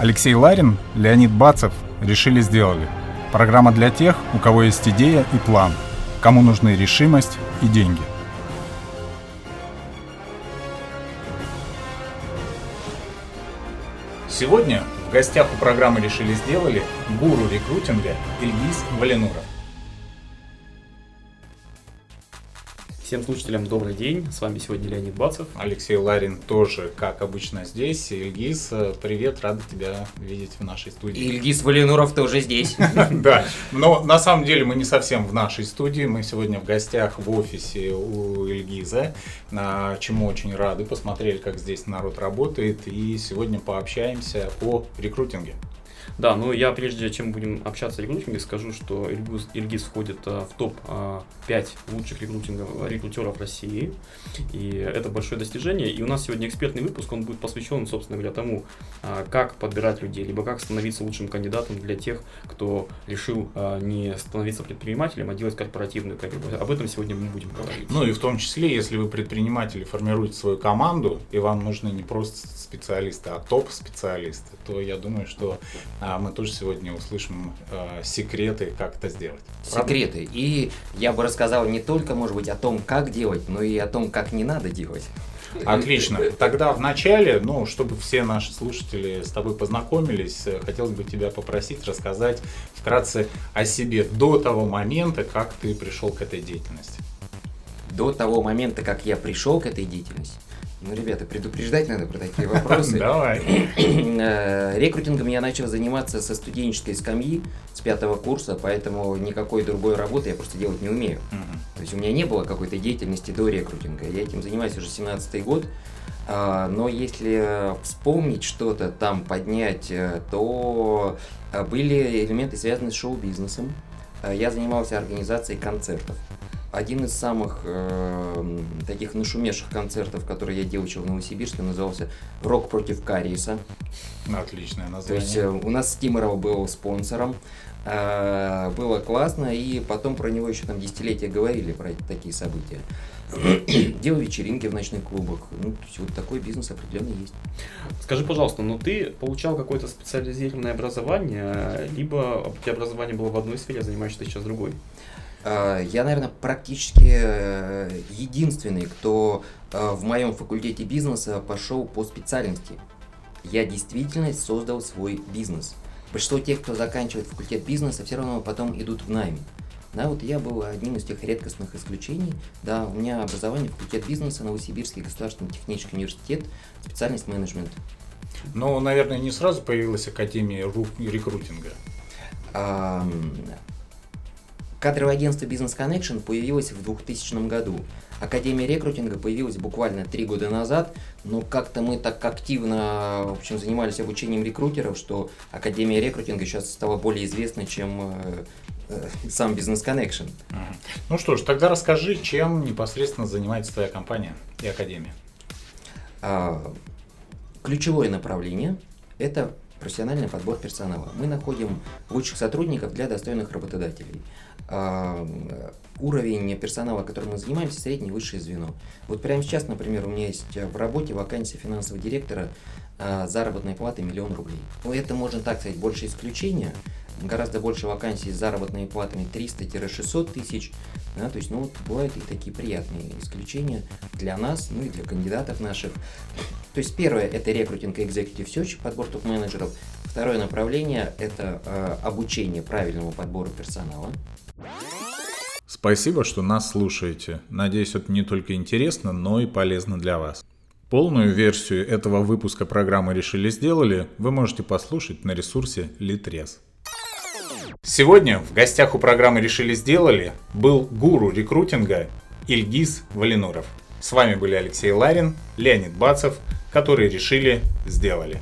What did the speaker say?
Алексей Ларин, Леонид Бацев решили сделали. Программа для тех, у кого есть идея и план, кому нужны решимость и деньги. Сегодня в гостях у программы «Решили сделали» гуру рекрутинга Ильгиз Валенуров. Всем слушателям добрый день. С вами сегодня Леонид Бацев. Алексей Ларин тоже, как обычно, здесь. Ильгиз, привет, рада тебя видеть в нашей студии. Ильгиз Валинуров тоже здесь. Да, но на самом деле мы не совсем в нашей студии. Мы сегодня в гостях в офисе у Ильгиза, чему очень рады. Посмотрели, как здесь народ работает. И сегодня пообщаемся о рекрутинге. Да, ну я прежде чем будем общаться о рекрутинге, скажу, что Ильгиз, Ильгиз входит а, в топ-5 а, лучших рекрутингов, рекрутеров России. И это большое достижение. И у нас сегодня экспертный выпуск, он будет посвящен, собственно говоря, тому, а, как подбирать людей, либо как становиться лучшим кандидатом для тех, кто решил не становиться предпринимателем, а делать корпоративную карьеру. Об этом сегодня мы будем говорить. Ну и в том числе, если вы предприниматели, формируете свою команду, и вам нужны не просто специалисты, а топ-специалисты, то я думаю, что мы тоже сегодня услышим э, секреты, как это сделать. Секреты. И я бы рассказал не только, может быть, о том, как делать, но и о том, как не надо делать. Отлично. Тогда в начале, ну, чтобы все наши слушатели с тобой познакомились, э, хотелось бы тебя попросить рассказать вкратце о себе до того момента, как ты пришел к этой деятельности. До того момента, как я пришел к этой деятельности. Ну, ребята, предупреждать надо про такие вопросы. Давай. Э, рекрутингом я начал заниматься со студенческой скамьи с пятого курса, поэтому никакой другой работы я просто делать не умею. То есть у меня не было какой-то деятельности до рекрутинга. Я этим занимаюсь уже 17 год. А, но если вспомнить что-то там, поднять, э, то э, были элементы, связанные с шоу-бизнесом. Я занимался организацией концертов. Один из самых э, таких нашумевших концертов, которые я делал в Новосибирске, назывался «Рок против кариеса». Отличное название. То есть э, у нас Стимерова был спонсором. Э, было классно, и потом про него еще там десятилетия говорили, про такие события. Делал вечеринки в ночных клубах. Ну, то есть вот такой бизнес определенно есть. Скажи, пожалуйста, ну ты получал какое-то специализированное образование, либо у тебя образование было в одной сфере, а занимаешься сейчас другой? Э, я, наверное, практически э, единственный, кто э, в моем факультете бизнеса пошел по специальности. Я действительно создал свой бизнес. Большинство тех, кто заканчивает факультет бизнеса, все равно потом идут в найме. Да, вот я был одним из тех редкостных исключений. Да, у меня образование факультет бизнеса, Новосибирский государственный технический университет, специальность менеджмент. Ну, наверное, не сразу появилась Академия рекрутинга. Кадровое агентство Business Connection появилось в 2000 году. Академия рекрутинга появилась буквально три года назад, но как-то мы так активно в общем, занимались обучением рекрутеров, что Академия рекрутинга сейчас стала более известной, чем э, э, сам Business Connection. Ну что ж, тогда расскажи, чем непосредственно занимается твоя компания и Академия. А, ключевое направление – это профессиональный подбор персонала. Мы находим лучших сотрудников для достойных работодателей. А, уровень персонала, которым мы занимаемся, среднее высшее звено. Вот прямо сейчас, например, у меня есть в работе вакансия финансового директора а, заработной платы миллион рублей. Ну, это можно так сказать, больше исключения, гораздо больше вакансий с заработными платами 300-600 тысяч. Да, то есть, ну, вот бывают и такие приятные исключения для нас, ну и для кандидатов наших. То есть, первое – это рекрутинг и executive search, подбор топ-менеджеров. Второе направление – это э, обучение правильному подбору персонала. Спасибо, что нас слушаете. Надеюсь, это не только интересно, но и полезно для вас. Полную версию этого выпуска программы «Решили сделали» вы можете послушать на ресурсе Litres. Сегодня в гостях у программы «Решили сделали» был гуру рекрутинга Ильгиз Валинуров. С вами были Алексей Ларин, Леонид Бацев, которые решили сделали.